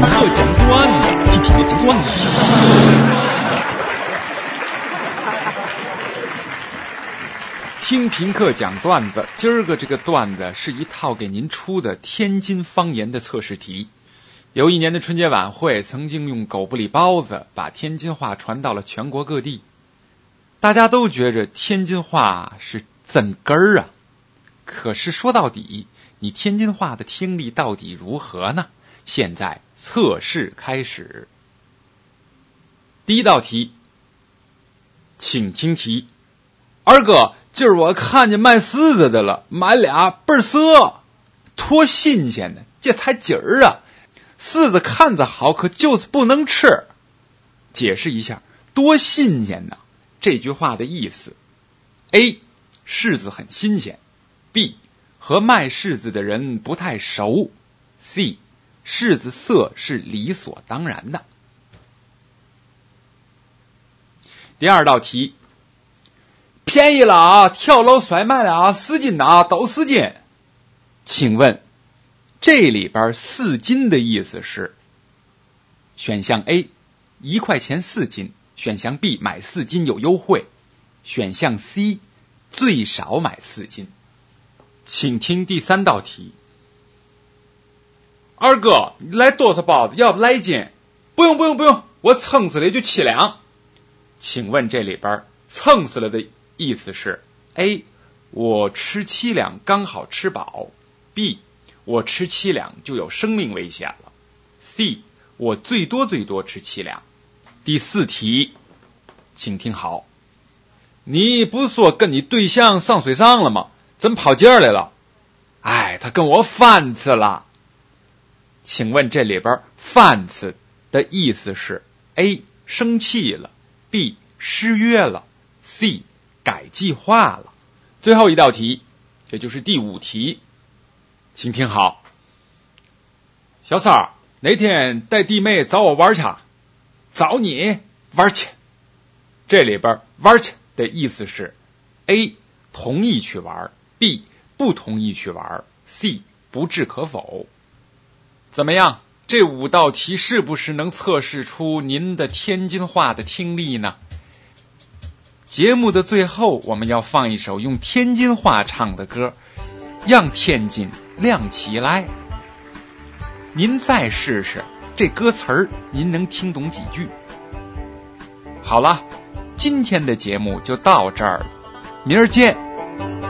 课讲段子，听评课讲段子。听评课讲段子，今儿个这个段子是一套给您出的天津方言的测试题。有一年的春节晚会，曾经用狗不理包子把天津话传到了全国各地，大家都觉着天津话是怎根儿啊。可是说到底，你天津话的听力到底如何呢？现在测试开始，第一道题，请听题。二哥，今儿我看见卖柿子的了，买俩倍儿色，多新鲜呢！这才今儿啊，柿子看着好，可就是不能吃。解释一下，多新鲜呢？这句话的意思：A. 柿子很新鲜；B. 和卖柿子的人不太熟；C. 柿子色是理所当然的。第二道题。便宜了啊！跳楼甩卖了啊！四斤的都四斤。请问这里边四斤的意思是？选项 A 一块钱四斤，选项 B 买四斤有优惠，选项 C 最少买四斤。请听第三道题。二哥，你来多少包子？要不来一斤？不用不用不用，我撑死了就七两。请问这里边撑死了的？意思是：A，我吃七两刚好吃饱；B，我吃七两就有生命危险了；C，我最多最多吃七两。第四题，请听好，你不是说跟你对象上水上了吗？怎么跑这儿来了？哎，他跟我翻次了。请问这里边翻次的意思是：A，生气了；B，失约了；C。改计划了。最后一道题，这就是第五题，请听好。小三儿，哪天带弟妹找我玩去？找你玩去。这里边玩去的意思是：A 同意去玩，B 不同意去玩，C 不置可否。怎么样？这五道题是不是能测试出您的天津话的听力呢？节目的最后，我们要放一首用天津话唱的歌，让天津亮起来。您再试试这歌词儿，您能听懂几句？好了，今天的节目就到这儿了，明儿见。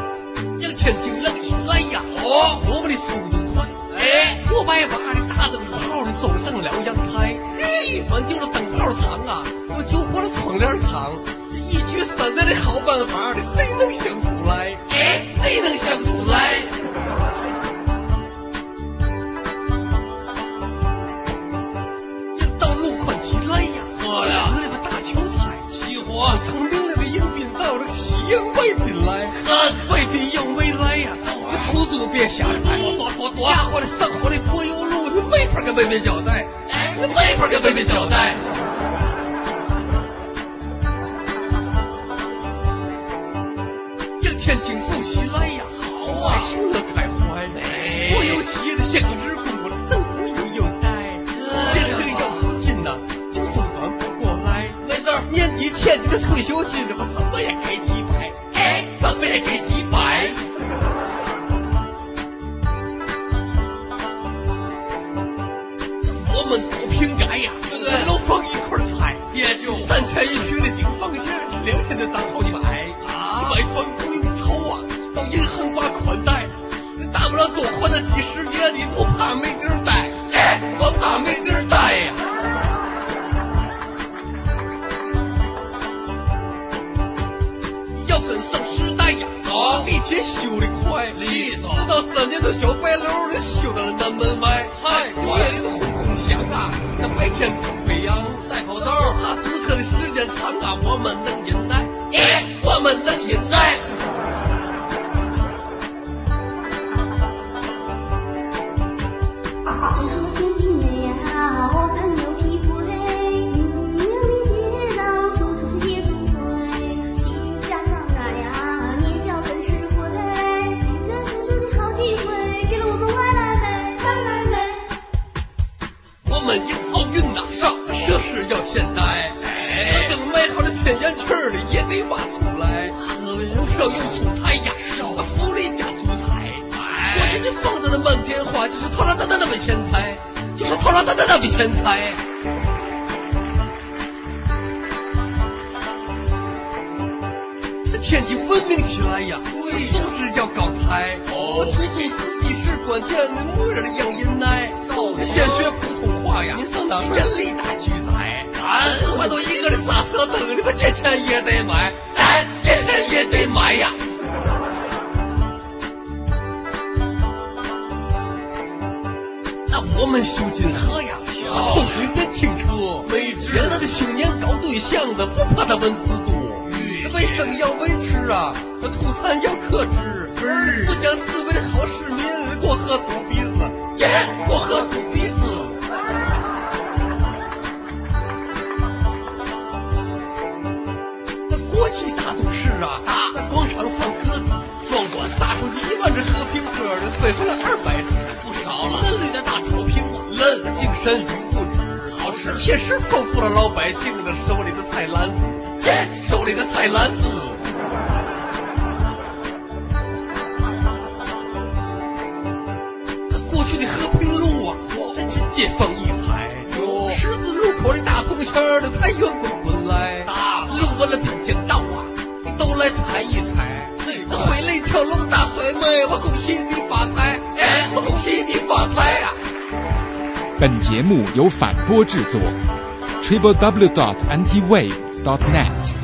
嘿，满地的灯泡长啊，我救活了窗帘长。一举三得的好办法的，谁能想出来？哎，谁能想出来？这道路宽起来呀！喝了，那个大球菜起火，从明了的迎宾到了，喜迎贵宾来，喝贵宾迎未来呀！你出租别瞎拍，多多多，家伙的生活的柏油路，你没法跟妹妹交代，没法跟妹妹交代。这天津富起来呀，好啊，乐开怀。国有企业的限购制公布了，政府有优待。年轻人要资金呐，就算转不过来。没事，年底欠你的退休金，我怎我们都平改呀，对对，楼房一块拆，也就三千一平的顶房价，两天就涨好几百。啊，买房不用愁啊，到银行把款贷，大不了多还那几十年，你不怕没地儿待？哎，我怕没地儿待呀。要跟上时代呀，好，地铁修的快，利索，不到三年的小白楼的那白天突挖出来喝了有票又出台呀福利加足彩我天天放着那漫天花就是套路大大那笔钱财就是套路大大那笔钱财。这天气文明起来呀我们素质要高台我出租司机是关键没人让你银揍先学普通话呀你上人类大拒载俺四块多一个的刹车灯，你们借钱也得买，咱借钱也得买呀。那我们修金河呀，抽水电清澈，没治现在的青年搞对象的不怕他文字多，卫生要维持啊，土产要克制，自讲思维的好市民，过河堵鼻子，耶，过河堵鼻精神与物质，好事。切实丰富了老百姓的手里的菜篮子，耶，手里的菜篮子。过去的和平路啊，今街坊异彩。十字路口的大铜钱儿的财源滚滚来，路过了滨江道啊，都来踩一踩。毁了一条龙大甩卖，我恭喜你本节目由反播制作，triple w dot antiwave dot net。